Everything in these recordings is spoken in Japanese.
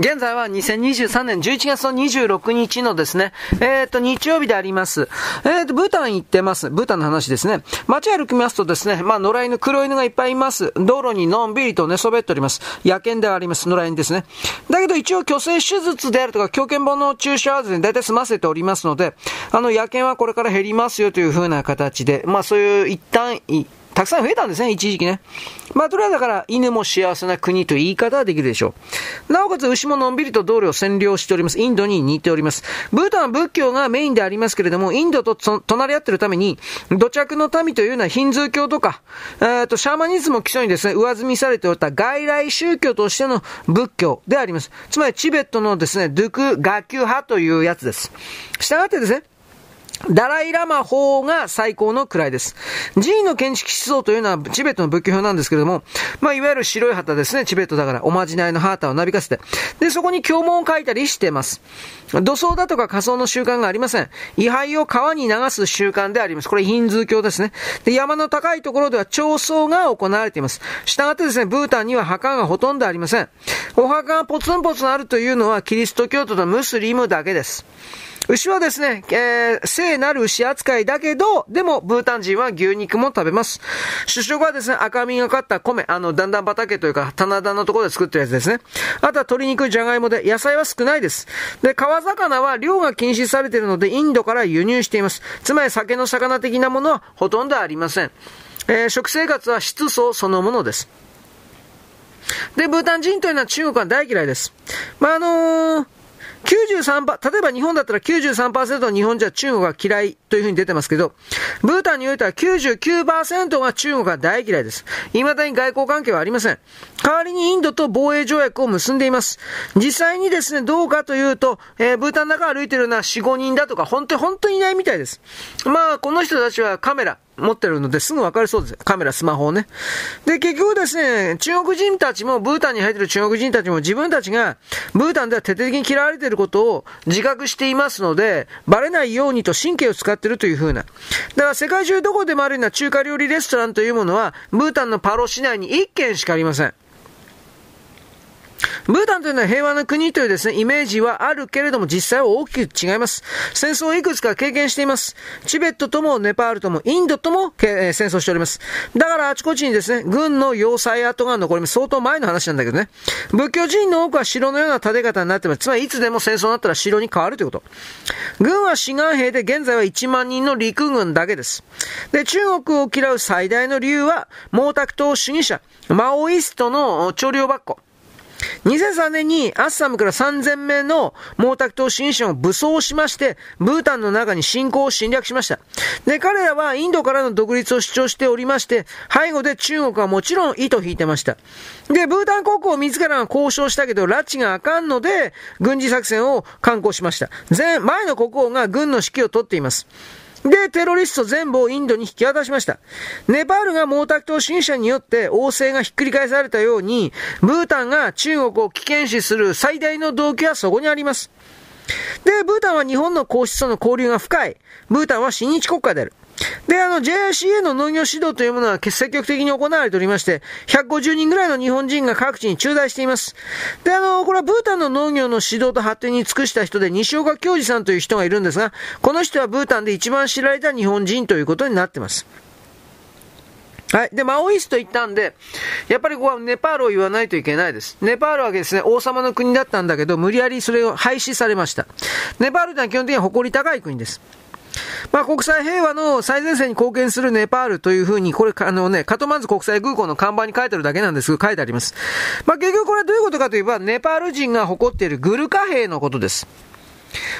現在は2023年11月の26日のですね、えっ、ー、と、日曜日であります。えっ、ー、と、ブータン行ってます。ブータンの話ですね。街歩きますとですね、まあ、野良犬、黒犬がいっぱいいます。道路にのんびりと寝そべっております。野犬ではあります。野良犬ですね。だけど一応、虚勢手術であるとか、狂犬本の注射はですね、大体済ませておりますので、あの、野犬はこれから減りますよという風な形で、まあ、そういう一旦、たくさん増えたんですね、一時期ね。まあ、とりあえずだから、犬も幸せな国という言い方はできるでしょう。なおかつ、牛ものんびりと道路を占領しております。インドに似ております。ブータンは仏教がメインでありますけれども、インドと隣り合ってるために、土着の民というのはヒンズー教とか、えっ、と、シャーマニズムを基礎にですね、上積みされておった外来宗教としての仏教であります。つまり、チベットのですね、ドゥク・ガキュ派というやつです。したがってですね、ダライラマ法が最高の位です。寺院の建築思想というのはチベットの仏教表なんですけれども、まあ、いわゆる白い旗ですね、チベットだから、おまじないの旗をなびかせて。で、そこに経文を書いたりしています。土葬だとか仮装の習慣がありません。位牌を川に流す習慣であります。これヒンズー教ですね。で、山の高いところでは彫葬が行われています。したがってですね、ブータンには墓がほとんどありません。お墓がポツンポツンあるというのはキリスト教徒とムスリムだけです。牛はですね、えー、聖なる牛扱いだけど、でも、ブータン人は牛肉も食べます。主食はですね、赤みがかった米、あの、だんだん畑というか、棚田のところで作ってるやつですね。あとは鶏肉、じゃがいもで、野菜は少ないです。で、川魚は量が禁止されているので、インドから輸入しています。つまり、酒の魚的なものはほとんどありません。えー、食生活は質素そのものです。で、ブータン人というのは中国は大嫌いです。まあ、あのー93%、例えば日本だったら93%の日本人は中国が嫌いというふうに出てますけど、ブータンにおいては99%が中国が大嫌いです。未だに外交関係はありません。代わりにインドと防衛条約を結んでいます。実際にですね、どうかというと、えー、ブータンの中歩いてるのは4、5人だとか、本当に本当にいないみたいです。まあ、この人たちはカメラ、持ってるのですぐわかりそうです。カメラ、スマホをね。で、結局ですね、中国人たちも、ブータンに入ってる中国人たちも自分たちが、ブータンでは徹底的に嫌われていることを自覚していますので、バレないようにと神経を使ってるというふうな。だから世界中どこでもあるような中華料理レストランというものは、ブータンのパロ市内に1軒しかありません。ブータンというのは平和な国というですね、イメージはあるけれども実際は大きく違います。戦争をいくつか経験しています。チベットともネパールともインドとも、えー、戦争しております。だからあちこちにですね、軍の要塞跡が残ります。相当前の話なんだけどね。仏教人の多くは城のような建て方になってます。つまりいつでも戦争になったら城に変わるということ。軍は志願兵で現在は1万人の陸軍だけです。で、中国を嫌う最大の理由は毛沢東主義者、マオイストの調量箱。2003年にアッサムから3000名の毛沢東新書を武装しまして、ブータンの中に侵攻を侵略しました。で、彼らはインドからの独立を主張しておりまして、背後で中国はもちろん糸引いてました。で、ブータン国王自らが交渉したけど、拉致があかんので、軍事作戦を敢行しました。前、前の国王が軍の指揮を取っています。で、テロリスト全部をインドに引き渡しました。ネパールが毛沢東新社によって王政がひっくり返されたように、ブータンが中国を危険視する最大の動機はそこにあります。で、ブータンは日本の皇室との交流が深い。ブータンは親日国家である。で、あの、JICA の農業指導というものは積極的に行われておりまして、150人ぐらいの日本人が各地に駐在しています。で、あの、これはブータンの農業の指導と発展に尽くした人で、西岡教授さんという人がいるんですが、この人はブータンで一番知られた日本人ということになっています。はい。で、マオイスト行ったんで、やっぱりここはネパールを言わないといけないです。ネパールはですね、王様の国だったんだけど、無理やりそれを廃止されました。ネパールというのは基本的には誇り高い国です。まあ、国際平和の最前線に貢献するネパールというふうに、これ、あのね、カトマンズ国際空港の看板に書いてあるだけなんですが、書いてあります。まあ、結局これはどういうことかといえば、ネパール人が誇っているグルカ兵のことです。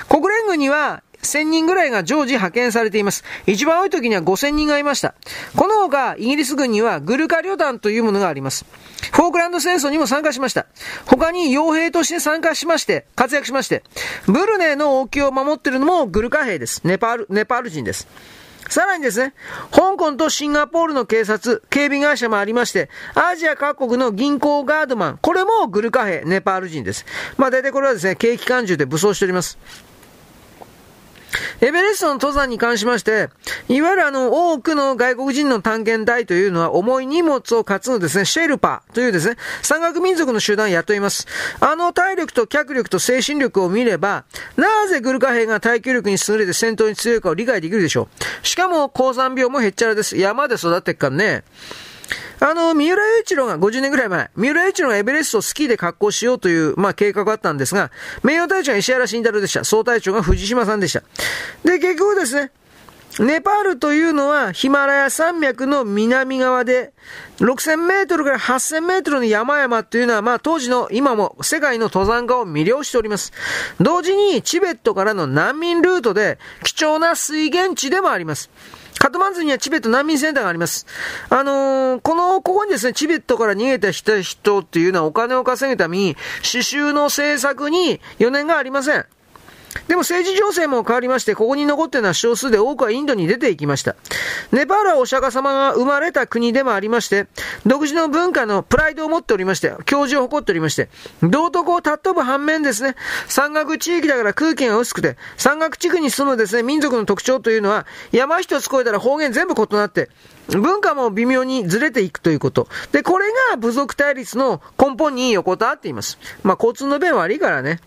国連軍には、1000人ぐらいが常時派遣されています。一番多い時には5000人がいました。この他、イギリス軍にはグルカ旅団というものがあります。フォークランド戦争にも参加しました。他に傭兵として参加しまして、活躍しまして、ブルネの王宮を守っているのもグルカ兵です。ネパール、ネパール人です。さらにですね、香港とシンガポールの警察、警備会社もありまして、アジア各国の銀行ガードマン、これもグルカヘ、ネパール人です。まあ大体これはですね、景気感中で武装しております。エベレストの登山に関しまして、いわゆるあの、多くの外国人の探検隊というのは重い荷物を担ぐですね、シェルパというですね、山岳民族の集団を雇います。あの体力と脚力と精神力を見れば、なぜグルカ兵が耐久力に優れて戦闘に強いかを理解できるでしょう。しかも、高山病もへっちゃらです。山で育ってっからね。あの、三浦雄一郎が50年ぐらい前、三浦雄一郎がエベレストをスキーで格好しようという、まあ、計画があったんですが、名誉隊長が石原慎太郎でした。総隊長が藤島さんでした。で、結局ですね、ネパールというのはヒマラヤ山脈の南側で、6000メートルから8000メートルの山々というのは、まあ当時の今も世界の登山家を魅了しております。同時にチベットからの難民ルートで貴重な水源地でもあります。カトマンズにはチベット難民センターがあります。あのー、この、ここにですね、チベットから逃げた人っていうのはお金を稼ぐために、刺繍の制作に余念がありません。でも政治情勢も変わりまして、ここに残っているのは少数で多くはインドに出ていきました。ネパールはお釈迦様が生まれた国でもありまして、独自の文化のプライドを持っておりまして、教授を誇っておりまして、道徳を尊ぶ反面ですね、山岳地域だから空気が薄くて、山岳地区に住むですね、民族の特徴というのは、山一つ越えたら方言全部異なって、文化も微妙にずれていくということ。で、これが部族対立の根本に横たわっています。まあ、交通の便悪いからね。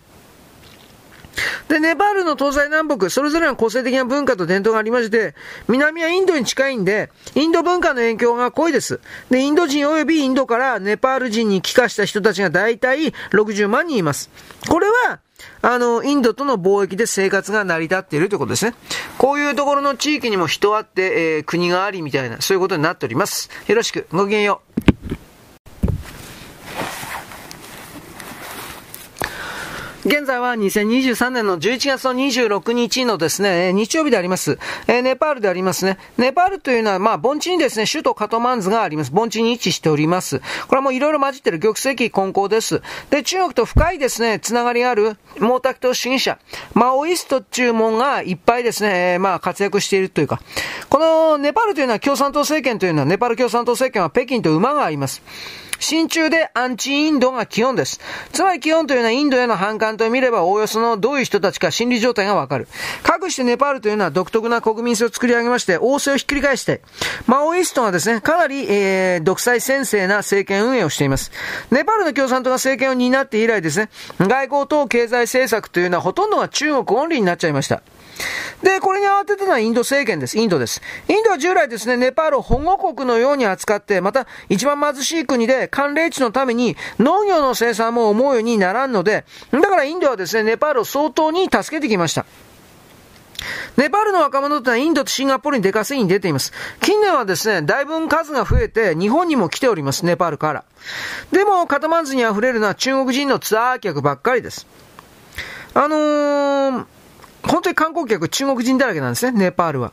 で、ネパールの東西南北、それぞれの個性的な文化と伝統がありまして、南はインドに近いんで、インド文化の影響が濃いです。で、インド人及びインドからネパール人に帰化した人たちが大体60万人います。これは、あの、インドとの貿易で生活が成り立っているということですね。こういうところの地域にも人あって、えー、国がありみたいな、そういうことになっております。よろしく、ごきげんよう。現在は2023年の11月の26日のですね、日曜日であります。えー、ネパールでありますね。ネパールというのは、まあ、盆地にですね、首都カトマンズがあります。盆地に位置しております。これはもういろいろ混じってる玉石混交です。で、中国と深いですね、つながりがある毛沢東主義者、マオイスト注文がいっぱいですね、まあ、活躍しているというか、このネパールというのは共産党政権というのは、ネパール共産党政権は北京と馬があります。親中でアンチインドが基本です。つまり基本というのはインドへの反感と見ればおおよそのどういう人たちか心理状態がわかる。かくしてネパールというのは独特な国民性を作り上げまして、王政をひっくり返して、マオイストがですね、かなり、えー、独裁先生な政権運営をしています。ネパールの共産党が政権を担って以来ですね、外交等経済政策というのはほとんどが中国オンリーになっちゃいました。で、これに慌てたのはインド政権です。インドです。インドは従来ですね、ネパールを保護国のように扱って、また一番貧しい国で寒冷地のために農業の生産も思うようにならんので、だからインドはですね、ネパールを相当に助けてきました。ネパールの若者ってのはインドとシンガポールに出稼ぎに出ています。近年はですね、だいぶ数が増えて日本にも来ております、ネパールから。でも、カタマンズに溢れるのは中国人のツアー客ばっかりです。あのー、本当に観光客中国人だらけなんですね、ネパールは。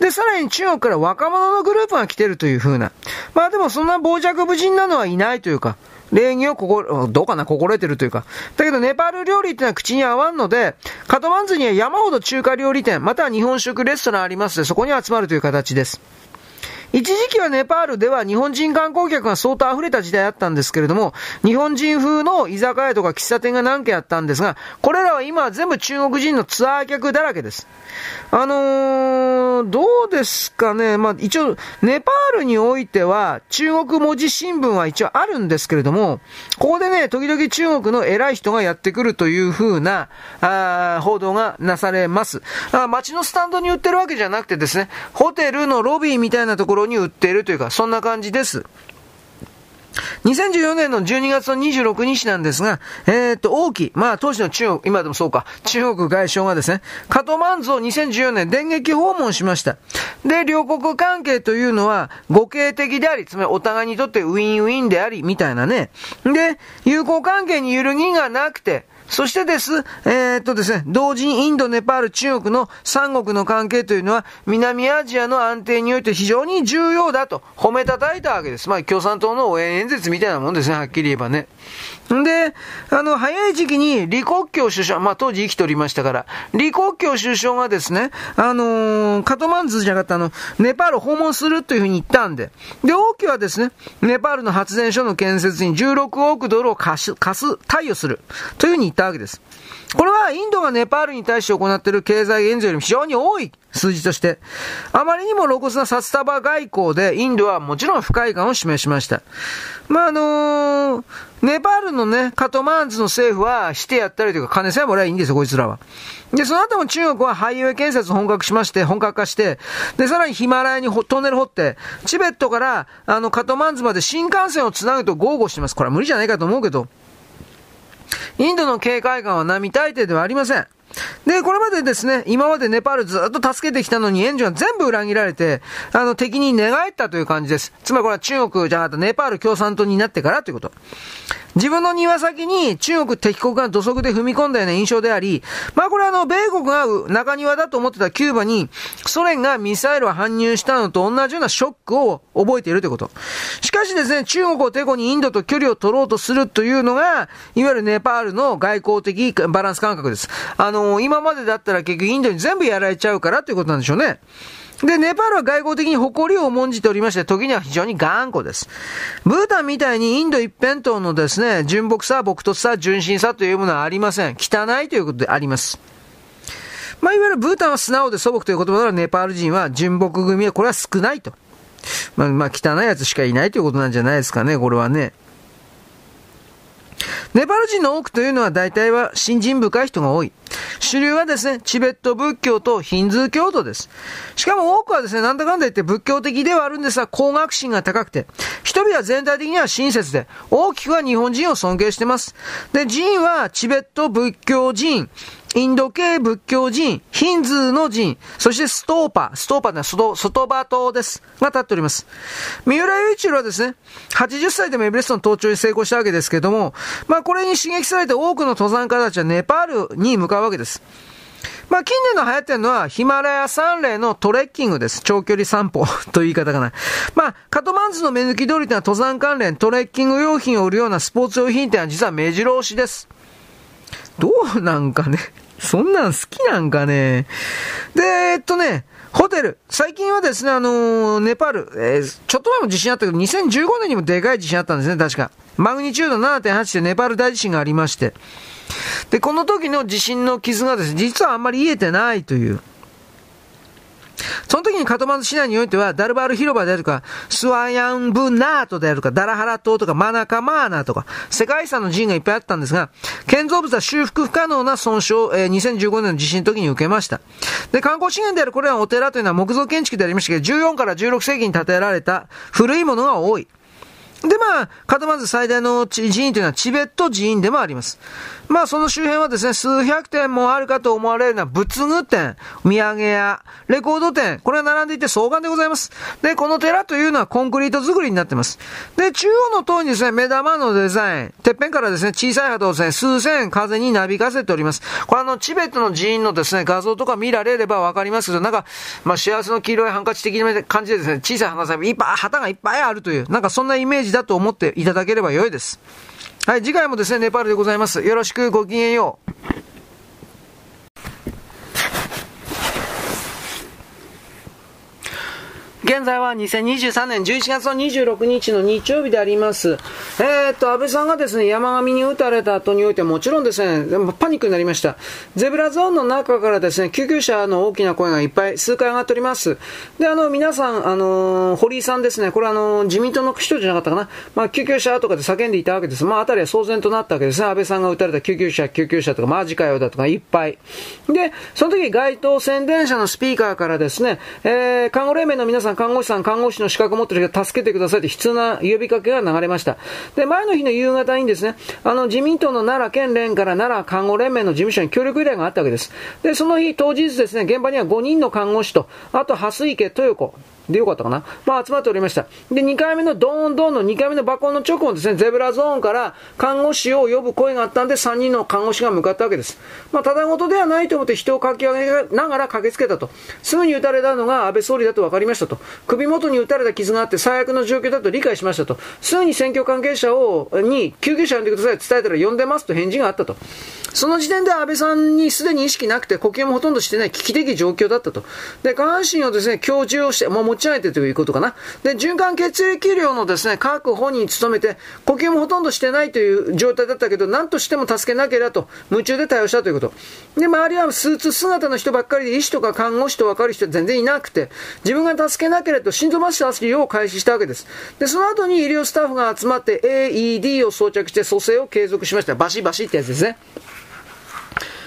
で、さらに中国から若者のグループが来てるという風な。まあでもそんな傍若無人なのはいないというか、礼儀を心、どうかな、心得てるというか。だけど、ネパール料理ってのは口に合わんので、カトマンズには山ほど中華料理店、または日本食レストランありますので、そこに集まるという形です。一時期はネパールでは日本人観光客が相当溢れた時代あったんですけれども、日本人風の居酒屋とか喫茶店が何軒あったんですが、これらは今は全部中国人のツアー客だらけです。あのー、どうですかね。まあ、一応、ネパールにおいては、中国文字新聞は一応あるんですけれども、ここでね、時々中国の偉い人がやってくるという風な、あ報道がなされます。あ街のスタンドに売ってるわけじゃなくてですね、ホテルのロビーみたいなところに売っているというか、そんな感じです。2014年の12月の26日なんですが、えー、っと、王毅、まあ当時の中国、今でもそうか、中国外相がですね、カトマンズを2014年電撃訪問しました。で、両国関係というのは、互恵的であり、つまりお互いにとってウィンウィンであり、みたいなね。で、友好関係に揺るぎがなくて、そしてです、えー、っとですね、同時にインド、ネパール、中国の三国の関係というのは、南アジアの安定において非常に重要だと褒めたたいたわけです。まあ、共産党の応援演説みたいなもんですね、はっきり言えばね。んで、あの、早い時期に李克強首相、まあ、当時生きておりましたから、李克強首相がですね、あのー、カトマンズじゃなかったあの、ネパール訪問するというふうに言ったんで、で、王毅はですね、ネパールの発電所の建設に16億ドルを貸す、貸す、貸与する、というふうに言ったったわけです。これはインドがネパールに対して行っている経済援助よりも非常に多い数字として、あまりにも露骨な札束外交でインドはもちろん不快感を示しました。まあ、あのー、ネパールのね、カトマンズの政府はしてやったりとか金さえもらえばいいんですよ、こいつらは。で、その後も中国はハイウェイ建設本格しまして、本格化して、で、さらにヒマラヤにトンネル掘って、チベットから、あの、カトマンズまで新幹線を繋ぐと豪語してます。これは無理じゃないかと思うけど。インドの警戒感は並大抵ではありません。で、これまでですね、今までネパールずっと助けてきたのに援助は全部裏切られて、あの、敵に寝返ったという感じです。つまりこれは中国じゃなかったネパール共産党になってからということ。自分の庭先に中国敵国が土足で踏み込んだような印象であり、まあこれはあの、米国が中庭だと思ってたキューバに、ソ連がミサイルを搬入したのと同じようなショックを覚えているということ。しかしですね、中国をテコにインドと距離を取ろうとするというのが、いわゆるネパールの外交的バランス感覚です。あの、今までだったら結局インドに全部やられちゃうからということなんでしょうね。で、ネパールは外交的に誇りを重んじておりまして、時には非常に頑固です。ブータンみたいにインド一辺倒のですね、純朴さ、朴突さ、純真さというものはありません。汚いということであります。まあ、いわゆるブータンは素直で素朴という言葉なら、ネパール人は純朴組はこれは少ないと。まあ、まあ、汚いやつしかいないということなんじゃないですかね、これはね。ネパール人の多くというのは大体は信心深い人が多い。主流はですね、チベット仏教とヒンズー教徒です。しかも多くはですね、なんだかんだ言って仏教的ではあるんですが、高学心が高くて、人々は全体的には親切で、大きくは日本人を尊敬してます。で、寺院はチベット仏教寺院、インド系仏教寺院、ヒンズーの寺院、そしてストーパー、ストーパというのは外場島です。が立っております。三浦雄一郎はですね、80歳でもエベレストの登頂に成功したわけですけども、まあこれに刺激されて多くの登山家たちはネパールに向かうわけです。まあ、近年の流行ってるのは、ヒマラヤ山霊のトレッキングです。長距離散歩 という言い方かな。まあ、カトマンズの目抜き通りというのは登山関連、トレッキング用品を売るようなスポーツ用品店は実は目白押しです。どうなんかね？そんなん好きなんかね？で、えっとね、ホテル。最近はですね、あのー、ネパール、えー、ちょっと前も地震あったけど、2015年にもでかい地震あったんですね、確か。マグニチュード7.8でネパール大地震がありまして。で、この時の地震の傷がですね、実はあんまり癒えてないという。その時にカトマンズ市内においては、ダルバール広場であるとか、スワヤンブナートであるとか、ダラハラ島とか、マナカマーナとか、世界遺産の寺院がいっぱいあったんですが、建造物は修復不可能な損傷を、えー、2015年の地震の時に受けました。で、観光資源であるこれらのお寺というのは木造建築でありましたけど、14から16世紀に建てられた古いものが多い。で、まあ、カトマンズ最大の寺院というのはチベット寺院でもあります。まあその周辺はですね、数百店もあるかと思われるような仏具店、土産屋、レコード店、これが並んでいて双眼でございます。で、この寺というのはコンクリート作りになってます。で、中央の塔にですね、目玉のデザイン、てっぺんからですね、小さい旗をですね、数千風になびかせております。これあの、チベットの寺院のですね、画像とか見られればわかりますけど、なんか、まあ幸せの黄色いハンカチ的な感じでですね、小さいハンカチいっぱい、旗がいっぱいあるという、なんかそんなイメージだと思っていただければ良いです。はい、次回もですね、ネパールでございます。よろしくごきげんよう。現在は2023年11月の26日の日曜日であります。えー、っと、安倍さんがですね、山上に撃たれた後においてもちろんですね、パニックになりました。ゼブラゾーンの中からですね、救急車の大きな声がいっぱい数回上がっております。で、あの、皆さん、あのー、堀井さんですね、これあのー、自民党の人じゃなかったかな？まあ、救急車とかで叫んでいたわけです。まあ、あたりは騒然となったわけですね。安倍さんが撃たれた救急車、救急車とか、マジかよだとかいっぱい。で、その時街頭宣伝車のスピーカーからですね、えー、看護連盟の皆さん看護師さん、看護師の資格を持ってる人助けてくださいと悲痛な呼びかけが流れました。で、前の日の夕方にですね、あの、自民党の奈良県連から奈良看護連盟の事務所に協力依頼があったわけです。で、その日、当日ですね、現場には5人の看護師と、あと、蓮池豊子、でよかったかなまあ集まっておりました。で、2回目のドーンドーンの2回目の爆音の直後ですね、ゼブラゾーンから看護師を呼ぶ声があったんで、3人の看護師が向かったわけです。まあ、ただごとではないと思って人をかき上げながら駆けつけたと。すぐに撃たれたのが安倍総理だと分かりましたと。首元に撃たれた傷があって最悪の状況だと理解しましたと。すぐに選挙関係者を、に救急車呼んでください伝えたら呼んでますと返事があったと。その時点で安倍さんにすでに意識なくて呼吸もほとんどしてない危機的状況だったと。で、下半身をですね、強中をして、もう持ち上げてということかな。で、循環血液量のですね、確保に努めて、呼吸もほとんどしてないという状態だったけど、何としても助けなければと、夢中で対応したということ。で、周りはスーツ姿の人ばっかりで、医師とか看護師と分かる人全然いなくて、自分が助けなければと心臓マッサージを開始したわけです。で、その後に医療スタッフが集まって AED を装着して蘇生を継続しました。バシバシってやつですね。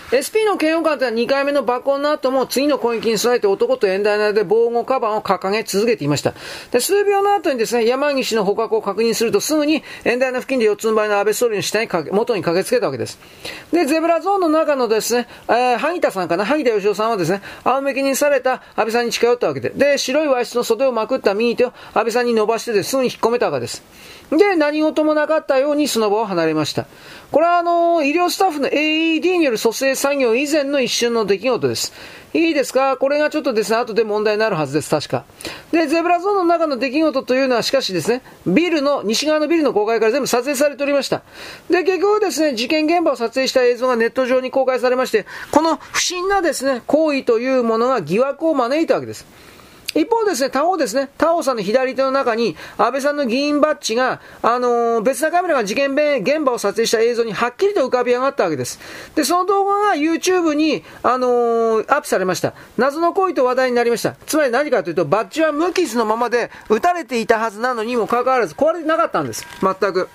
SP の嫌悪感とは2回目の爆音の後も次の攻撃に備えて男と演台内で防護カバンを掲げ続けていました。で、数秒の後にですね、山岸の捕獲を確認するとすぐに演台の付近で四つん這いの安倍総理の下にかけ、元に駆けつけたわけです。で、ゼブラゾーンの中のですね、えー、萩田さんかな、萩田義雄さんはですね、仰向けにされた安倍さんに近寄ったわけで、で、白い和室の袖をまくった右手を安倍さんに伸ばしてですぐに引っ込めたわけです。で、何事もなかったようにその場を離れました。これはあの、医療スタッフの AED による蘇生作業以前の一瞬の出来事です。いいですか？これがちょっとですね、後で問題になるはずです、確か。で、ゼブラゾーンの中の出来事というのは、しかしですね、ビルの、西側のビルの公開から全部撮影されておりました。で、結局ですね、事件現場を撮影した映像がネット上に公開されまして、この不審なですね、行為というものが疑惑を招いたわけです。一方ですね、他方ですね、他方さんの左手の中に、安倍さんの議員バッジが、あのー、別なカメラが事件現場を撮影した映像にはっきりと浮かび上がったわけです。で、その動画が YouTube に、あのー、アップされました。謎の行為と話題になりました。つまり何かというと、バッジは無傷のままで、撃たれていたはずなのにもかかわらず、壊れてなかったんです。全く。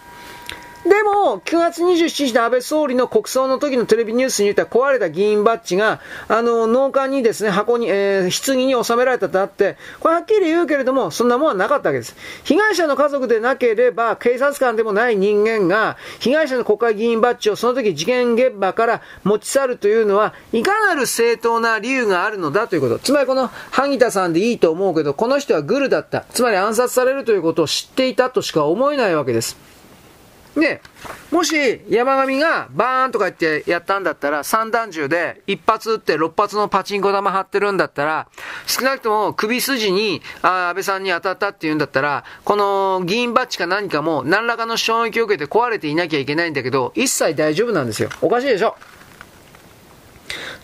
でも、9月27日の安倍総理の国葬の時のテレビニュースに言った壊れた議員バッジが、あの、農家にですね、箱に、えー、棺に収められたとあって、これはっきり言うけれども、そんなものはなかったわけです。被害者の家族でなければ、警察官でもない人間が、被害者の国会議員バッジをその時事件現場から持ち去るというのは、いかなる正当な理由があるのだということ。つまりこの、萩田さんでいいと思うけど、この人はグルだった。つまり暗殺されるということを知っていたとしか思えないわけです。で、もし山上がバーンとか言ってやったんだったら、散弾銃で一発撃って六発のパチンコ玉張ってるんだったら、少なくとも首筋にあ安倍さんに当たったって言うんだったら、この議員バッジか何かも何らかの衝撃を受けて壊れていなきゃいけないんだけど、一切大丈夫なんですよ。おかしいでしょ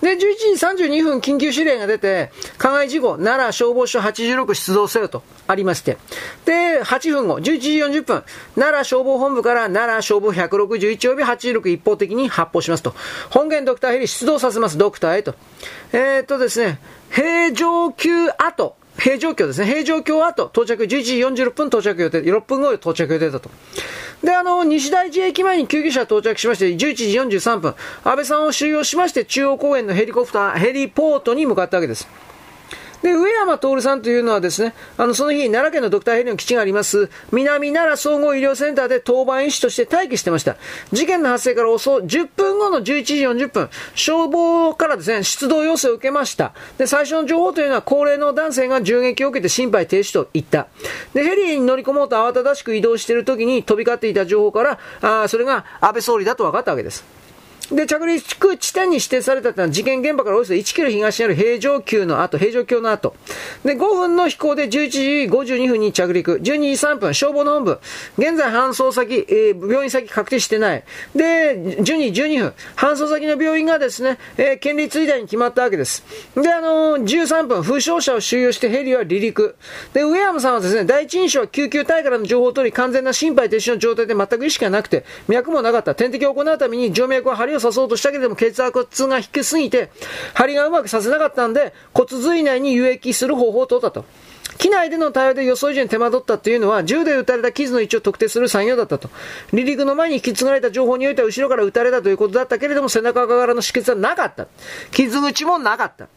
で、11時32分緊急指令が出て、加害事故、奈良消防署86出動せよとありまして、で、8分後、11時40分、奈良消防本部から奈良消防161及び86一方的に発砲しますと。本源ドクターヘリ出動させます、ドクターへと。えー、っとですね、平常級後、平常京ですね。平常京後、到着、11時46分到着予定、6分後到着予定だと。で、あの、西大寺駅前に救急車到着しまして、11時43分、安倍さんを収容しまして、中央公園のヘリコプター、ヘリポートに向かったわけです。で、上山徹さんというのはですね、あの、その日、奈良県のドクターヘリの基地があります、南奈良総合医療センターで当番医師として待機してました。事件の発生から遅、10分後の11時40分、消防からですね、出動要請を受けました。で、最初の情報というのは、高齢の男性が銃撃を受けて心肺停止と言った。で、ヘリに乗り込もうと慌ただしく移動している時に飛び交っていた情報から、あそれが安倍総理だと分かったわけです。で、着陸地点に指定されたというのは事件現場からおよそ1キロ東にある平城宮の後、平城京の後。で、5分の飛行で11時52分に着陸。12時3分、消防の本部。現在搬送先、えー、病院先確定してない。で、12時12分、搬送先の病院がですね、えー、県立医大に決まったわけです。で、あのー、13分、負傷者を収容してヘリは離陸。で、上山さんはですね、第一印象は救急隊からの情報を取り、完全な心肺停止の状態で全く意識がなくて、脈もなかった。点滴を行うために静脈を針を刺そうとしたけれども血圧が低すぎて、針がうまくさせなかったんで、骨髄内に輸液する方法を取ったと。機内での対応で予想以上に手間取ったというのは、銃で撃たれた傷の位置を特定する作業だったと。離陸の前に引き継がれた情報においては後ろから撃たれたということだったけれども、背中側からの止血はなかった。傷口もなかった。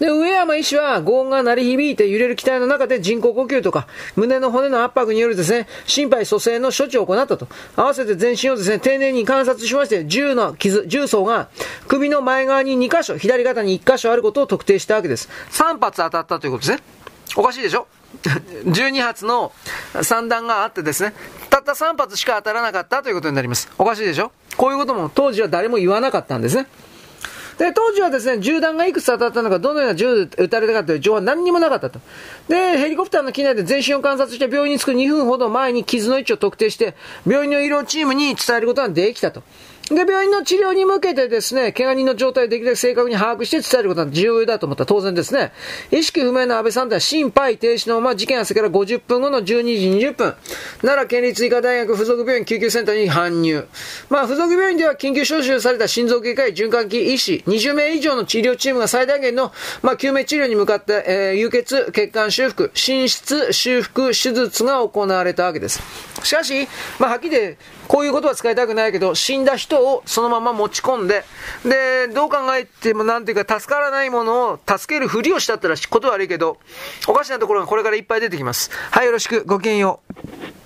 で、上山医師は、轟音が鳴り響いて揺れる機体の中で人工呼吸とか、胸の骨の圧迫によるですね、心肺蘇生の処置を行ったと。合わせて全身をですね、丁寧に観察しまして、銃の傷、銃層が首の前側に2箇所、左肩に1箇所あることを特定したわけです。3発当たったということですね。おかしいでしょ？12発の散弾があってですね、たった3発しか当たらなかったということになります。おかしいでしょ？こういうことも当時は誰も言わなかったんですね。で、当時はですね、銃弾がいくつ当たったのか、どのような銃で撃たれたかという情報は何にもなかったと。で、ヘリコプターの機内で全身を観察して病院に着く2分ほど前に傷の位置を特定して、病院の医療チームに伝えることができたと。で、病院の治療に向けてですね、怪我人の状態をできるだけ正確に把握して伝えることは重要だと思ったら当然ですね。意識不明の安倍さんでは心肺停止のまま事件発生から50分後の12時20分、奈良県立医科大学附属病院救急センターに搬入。まあ、附属病院では緊急招集された心臓外科医、循環器医師、20名以上の治療チームが最大限の、まあ、救命治療に向かって、えー、輸血、血管修復、心室修復手術が行われたわけです。しかし、まあ、はっきりで、こういうことは使いたくないけど、死んだ人をそのまま持ち込んで、で、どう考えてもなんていうか、助からないものを助けるふりをしたったらこと悪いけど、おかしなところがこれからいっぱい出てきます。はい、よろしく、ごきげんよう。